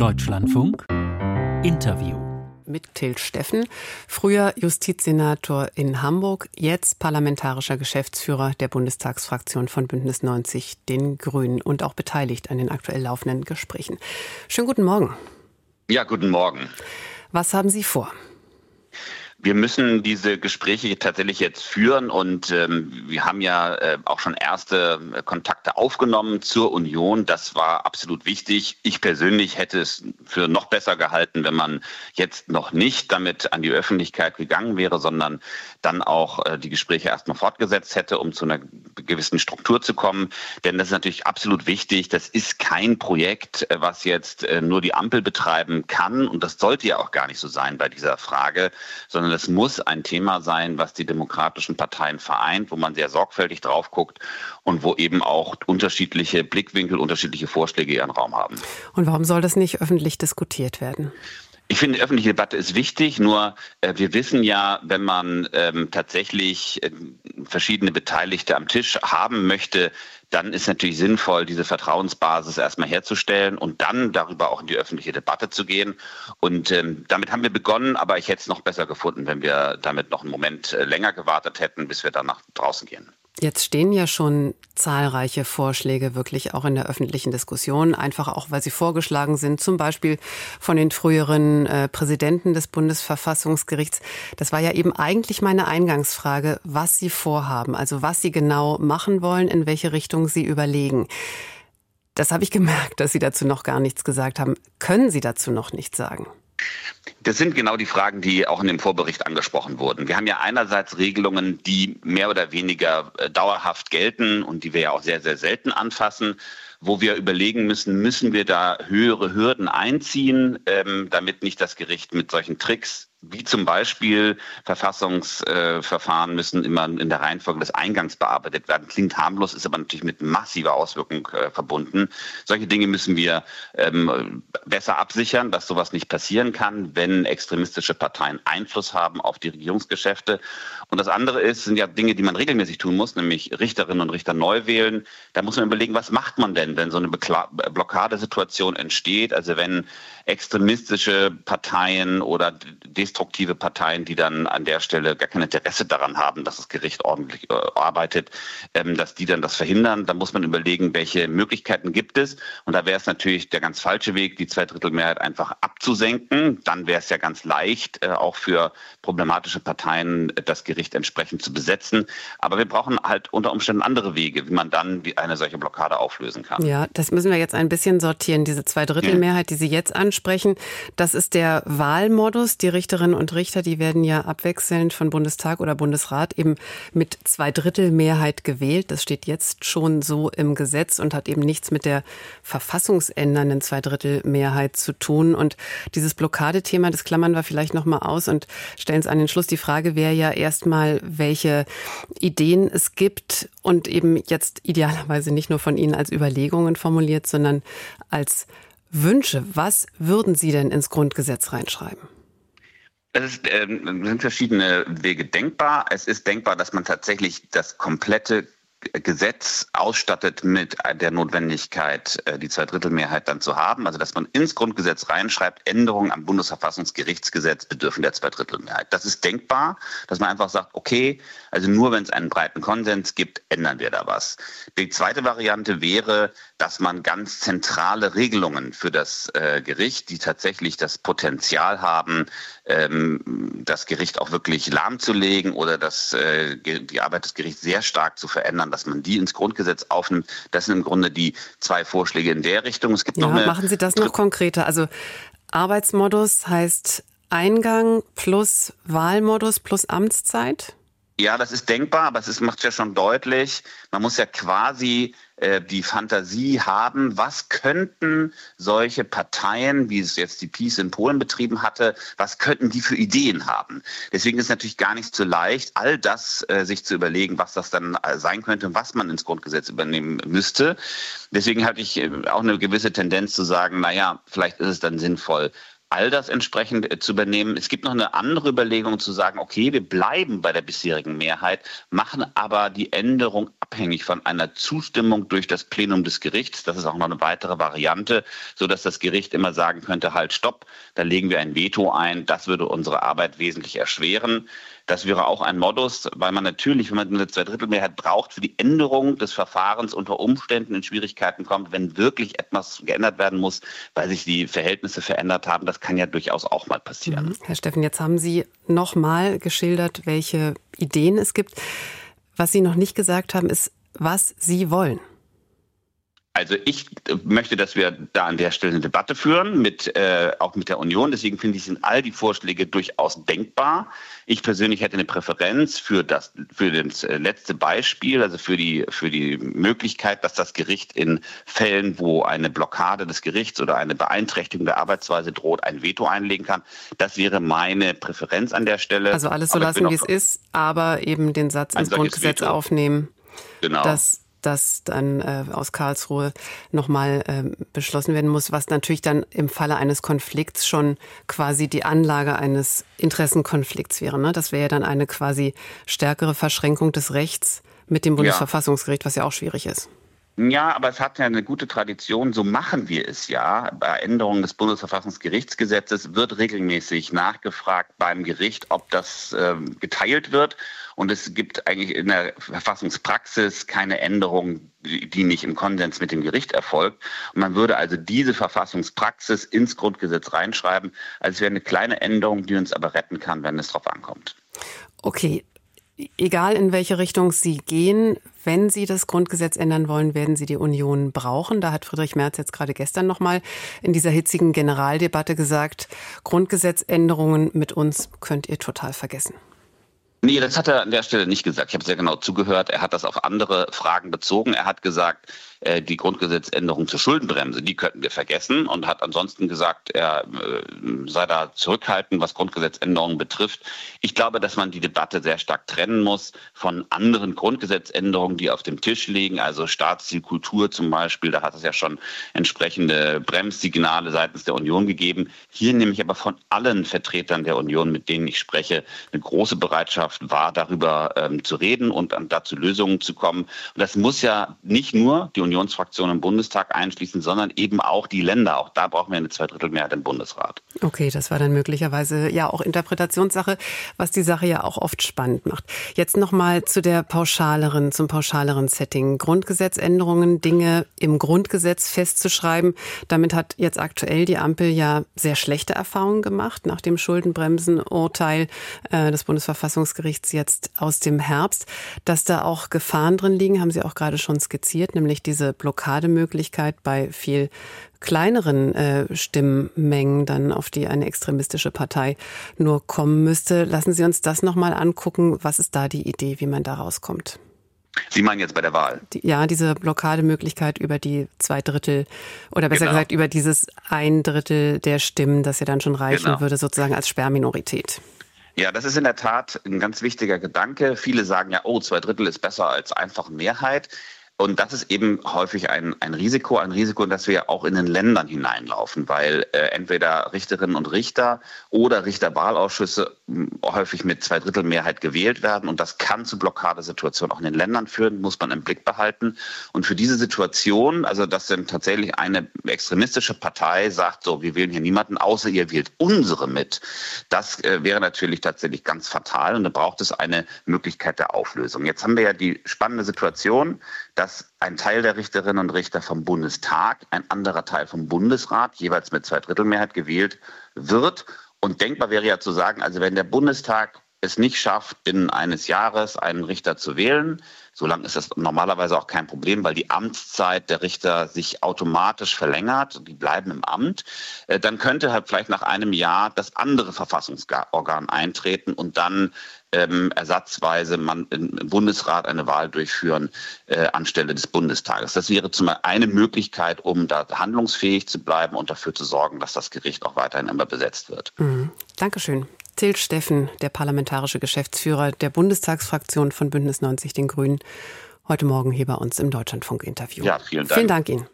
Deutschlandfunk Interview mit Till Steffen, früher Justizsenator in Hamburg, jetzt parlamentarischer Geschäftsführer der Bundestagsfraktion von Bündnis 90 Den Grünen und auch beteiligt an den aktuell laufenden Gesprächen. Schönen guten Morgen. Ja, guten Morgen. Was haben Sie vor? Wir müssen diese Gespräche tatsächlich jetzt führen und ähm, wir haben ja äh, auch schon erste äh, Kontakte aufgenommen zur Union. Das war absolut wichtig. Ich persönlich hätte es für noch besser gehalten, wenn man jetzt noch nicht damit an die Öffentlichkeit gegangen wäre, sondern dann auch äh, die Gespräche erstmal fortgesetzt hätte, um zu einer gewissen Struktur zu kommen. Denn das ist natürlich absolut wichtig. Das ist kein Projekt, äh, was jetzt äh, nur die Ampel betreiben kann und das sollte ja auch gar nicht so sein bei dieser Frage, sondern sondern es muss ein Thema sein, was die demokratischen Parteien vereint, wo man sehr sorgfältig drauf guckt und wo eben auch unterschiedliche Blickwinkel, unterschiedliche Vorschläge ihren Raum haben. Und warum soll das nicht öffentlich diskutiert werden? Ich finde, öffentliche Debatte ist wichtig, nur äh, wir wissen ja, wenn man ähm, tatsächlich äh, verschiedene Beteiligte am Tisch haben möchte, dann ist natürlich sinnvoll, diese Vertrauensbasis erstmal herzustellen und dann darüber auch in die öffentliche Debatte zu gehen. Und ähm, damit haben wir begonnen, aber ich hätte es noch besser gefunden, wenn wir damit noch einen Moment äh, länger gewartet hätten, bis wir dann nach draußen gehen. Jetzt stehen ja schon zahlreiche Vorschläge wirklich auch in der öffentlichen Diskussion, einfach auch, weil sie vorgeschlagen sind, zum Beispiel von den früheren äh, Präsidenten des Bundesverfassungsgerichts. Das war ja eben eigentlich meine Eingangsfrage, was Sie vorhaben, also was Sie genau machen wollen, in welche Richtung Sie überlegen. Das habe ich gemerkt, dass Sie dazu noch gar nichts gesagt haben. Können Sie dazu noch nichts sagen? Das sind genau die Fragen, die auch in dem Vorbericht angesprochen wurden. Wir haben ja einerseits Regelungen, die mehr oder weniger äh, dauerhaft gelten und die wir ja auch sehr, sehr selten anfassen wo wir überlegen müssen, müssen wir da höhere Hürden einziehen, ähm, damit nicht das Gericht mit solchen Tricks wie zum Beispiel Verfassungsverfahren müssen immer in der Reihenfolge des Eingangs bearbeitet werden. Klingt harmlos, ist aber natürlich mit massiver Auswirkung äh, verbunden. Solche Dinge müssen wir ähm, besser absichern, dass sowas nicht passieren kann, wenn extremistische Parteien Einfluss haben auf die Regierungsgeschäfte. Und das andere ist, sind ja Dinge, die man regelmäßig tun muss, nämlich Richterinnen und Richter neu wählen. Da muss man überlegen, was macht man denn, wenn so eine Blockadesituation entsteht? Also wenn extremistische Parteien oder destruktive Parteien, die dann an der Stelle gar kein Interesse daran haben, dass das Gericht ordentlich äh, arbeitet, ähm, dass die dann das verhindern. Da muss man überlegen, welche Möglichkeiten gibt es. Und da wäre es natürlich der ganz falsche Weg, die Zweidrittelmehrheit einfach abzusenken. Dann wäre es ja ganz leicht, äh, auch für problematische Parteien äh, das Gericht entsprechend zu besetzen. Aber wir brauchen halt unter Umständen andere Wege, wie man dann eine solche Blockade auflösen kann. Ja, das müssen wir jetzt ein bisschen sortieren. Diese Zweidrittelmehrheit, die Sie jetzt ansprechen, das ist der Wahlmodus. Die Richterinnen und Richter, die werden ja abwechselnd von Bundestag oder Bundesrat eben mit Zweidrittelmehrheit gewählt. Das steht jetzt schon so im Gesetz und hat eben nichts mit der verfassungsändernden Zweidrittelmehrheit zu tun. Und dieses Blockadethema, das klammern wir vielleicht noch mal aus und stellen es an den Schluss. Die Frage wäre ja erstmal, welche Ideen es gibt und eben jetzt idealerweise nicht nur von Ihnen als Überlegungen formuliert, sondern als Wünsche. Was würden Sie denn ins Grundgesetz reinschreiben? Es ist, äh, sind verschiedene Wege denkbar. Es ist denkbar, dass man tatsächlich das komplette Gesetz ausstattet mit der Notwendigkeit, äh, die Zweidrittelmehrheit dann zu haben. Also dass man ins Grundgesetz reinschreibt, Änderungen am Bundesverfassungsgerichtsgesetz bedürfen der Zweidrittelmehrheit. Das ist denkbar, dass man einfach sagt, okay, also nur wenn es einen breiten Konsens gibt, ändern wir da was. Die zweite Variante wäre, dass man ganz zentrale Regelungen für das äh, Gericht, die tatsächlich das Potenzial haben, ähm, das Gericht auch wirklich lahmzulegen oder das, äh, die Arbeit des Gerichts sehr stark zu verändern, dass man die ins Grundgesetz aufnimmt. Das sind im Grunde die zwei Vorschläge in der Richtung. Es gibt ja, noch eine machen Sie das noch konkreter. Also Arbeitsmodus heißt Eingang plus Wahlmodus plus Amtszeit? Ja, das ist denkbar, aber es macht ja schon deutlich, man muss ja quasi äh, die Fantasie haben, was könnten solche Parteien, wie es jetzt die Peace in Polen betrieben hatte, was könnten die für Ideen haben? Deswegen ist es natürlich gar nicht so leicht, all das äh, sich zu überlegen, was das dann äh, sein könnte und was man ins Grundgesetz übernehmen müsste. Deswegen hatte ich äh, auch eine gewisse Tendenz zu sagen, naja, vielleicht ist es dann sinnvoll, all das entsprechend äh, zu übernehmen. Es gibt noch eine andere Überlegung zu sagen, okay, wir bleiben bei der bisherigen Mehrheit, machen aber die Änderung abhängig von einer Zustimmung durch das Plenum des Gerichts. Das ist auch noch eine weitere Variante, so dass das Gericht immer sagen könnte, halt, stopp, da legen wir ein Veto ein. Das würde unsere Arbeit wesentlich erschweren. Das wäre auch ein Modus, weil man natürlich, wenn man eine Zweidrittelmehrheit braucht, für die Änderung des Verfahrens unter Umständen in Schwierigkeiten kommt, wenn wirklich etwas geändert werden muss, weil sich die Verhältnisse verändert haben. Das kann ja durchaus auch mal passieren. Mhm. Herr Steffen, jetzt haben Sie noch mal geschildert, welche Ideen es gibt. Was Sie noch nicht gesagt haben, ist, was Sie wollen. Also ich äh, möchte, dass wir da an der Stelle eine Debatte führen, mit, äh, auch mit der Union. Deswegen finde ich, sind all die Vorschläge durchaus denkbar. Ich persönlich hätte eine Präferenz für das, für das äh, letzte Beispiel, also für die, für die Möglichkeit, dass das Gericht in Fällen, wo eine Blockade des Gerichts oder eine Beeinträchtigung der Arbeitsweise droht, ein Veto einlegen kann. Das wäre meine Präferenz an der Stelle. Also alles so lassen, wie es ist, aber eben den Satz ins Grundgesetz Veto. aufnehmen. Genau. Das das dann äh, aus Karlsruhe nochmal äh, beschlossen werden muss, was natürlich dann im Falle eines Konflikts schon quasi die Anlage eines Interessenkonflikts wäre. Ne? Das wäre ja dann eine quasi stärkere Verschränkung des Rechts mit dem Bundesverfassungsgericht, was ja auch schwierig ist. Ja, aber es hat ja eine gute Tradition, so machen wir es ja. Bei Änderungen des Bundesverfassungsgerichtsgesetzes wird regelmäßig nachgefragt beim Gericht, ob das äh, geteilt wird. Und es gibt eigentlich in der Verfassungspraxis keine Änderung, die nicht im Konsens mit dem Gericht erfolgt. Und man würde also diese Verfassungspraxis ins Grundgesetz reinschreiben. Also es wäre eine kleine Änderung, die uns aber retten kann, wenn es darauf ankommt. Okay, egal in welche Richtung Sie gehen, wenn Sie das Grundgesetz ändern wollen, werden Sie die Union brauchen. Da hat Friedrich Merz jetzt gerade gestern nochmal in dieser hitzigen Generaldebatte gesagt, Grundgesetzänderungen mit uns könnt ihr total vergessen. Nee, das hat er an der Stelle nicht gesagt. Ich habe sehr genau zugehört. Er hat das auf andere Fragen bezogen. Er hat gesagt, äh, die Grundgesetzänderung zur Schuldenbremse, die könnten wir vergessen und hat ansonsten gesagt, er äh, sei da zurückhaltend, was Grundgesetzänderungen betrifft. Ich glaube, dass man die Debatte sehr stark trennen muss von anderen Grundgesetzänderungen, die auf dem Tisch liegen, also Staatsziel Kultur zum Beispiel. Da hat es ja schon entsprechende Bremssignale seitens der Union gegeben. Hier nehme ich aber von allen Vertretern der Union, mit denen ich spreche, eine große Bereitschaft wahr, darüber ähm, zu reden und dazu Lösungen zu kommen. Und das muss ja nicht nur die Union Unionsfraktion im Bundestag einschließen, sondern eben auch die Länder. Auch da brauchen wir eine Zweidrittelmehrheit im Bundesrat. Okay, das war dann möglicherweise ja auch Interpretationssache, was die Sache ja auch oft spannend macht. Jetzt nochmal zu der pauschaleren, zum pauschaleren Setting. Grundgesetzänderungen, Dinge im Grundgesetz festzuschreiben. Damit hat jetzt aktuell die Ampel ja sehr schlechte Erfahrungen gemacht nach dem Schuldenbremsenurteil äh, des Bundesverfassungsgerichts jetzt aus dem Herbst. Dass da auch Gefahren drin liegen, haben Sie auch gerade schon skizziert, nämlich diese diese Blockademöglichkeit bei viel kleineren äh, Stimmmengen dann auf die eine extremistische Partei nur kommen müsste. Lassen Sie uns das nochmal angucken. Was ist da die Idee, wie man da rauskommt? Sie meinen jetzt bei der Wahl? Die, ja, diese Blockademöglichkeit über die zwei Drittel oder besser genau. gesagt über dieses ein Drittel der Stimmen, das ja dann schon reichen genau. würde, sozusagen als Sperrminorität. Ja, das ist in der Tat ein ganz wichtiger Gedanke. Viele sagen ja, oh, zwei Drittel ist besser als einfach Mehrheit. Und das ist eben häufig ein, ein Risiko, ein Risiko, dass wir auch in den Ländern hineinlaufen, weil äh, entweder Richterinnen und Richter oder Richterwahlausschüsse häufig mit Zweidrittelmehrheit gewählt werden. Und das kann zu Blockadesituationen auch in den Ländern führen, muss man im Blick behalten. Und für diese Situation, also dass dann tatsächlich eine extremistische Partei sagt, so, wir wählen hier niemanden, außer ihr wählt unsere mit, das äh, wäre natürlich tatsächlich ganz fatal. Und da braucht es eine Möglichkeit der Auflösung. Jetzt haben wir ja die spannende Situation, dass ein Teil der Richterinnen und Richter vom Bundestag, ein anderer Teil vom Bundesrat, jeweils mit Zweidrittelmehrheit gewählt wird. Und denkbar wäre ja zu sagen, also wenn der Bundestag es nicht schafft, binnen eines Jahres einen Richter zu wählen, so lang ist das normalerweise auch kein Problem, weil die Amtszeit der Richter sich automatisch verlängert, die bleiben im Amt, äh, dann könnte halt vielleicht nach einem Jahr das andere Verfassungsorgan eintreten und dann ähm, ersatzweise man im Bundesrat eine Wahl durchführen äh, anstelle des Bundestages. Das wäre zum Beispiel eine Möglichkeit, um da handlungsfähig zu bleiben und dafür zu sorgen, dass das Gericht auch weiterhin immer besetzt wird. Mhm. Dankeschön. Till Steffen, der parlamentarische Geschäftsführer der Bundestagsfraktion von Bündnis 90 Den Grünen, heute Morgen hier bei uns im Deutschlandfunk-Interview. Ja, vielen Dank. Vielen Dank Ihnen.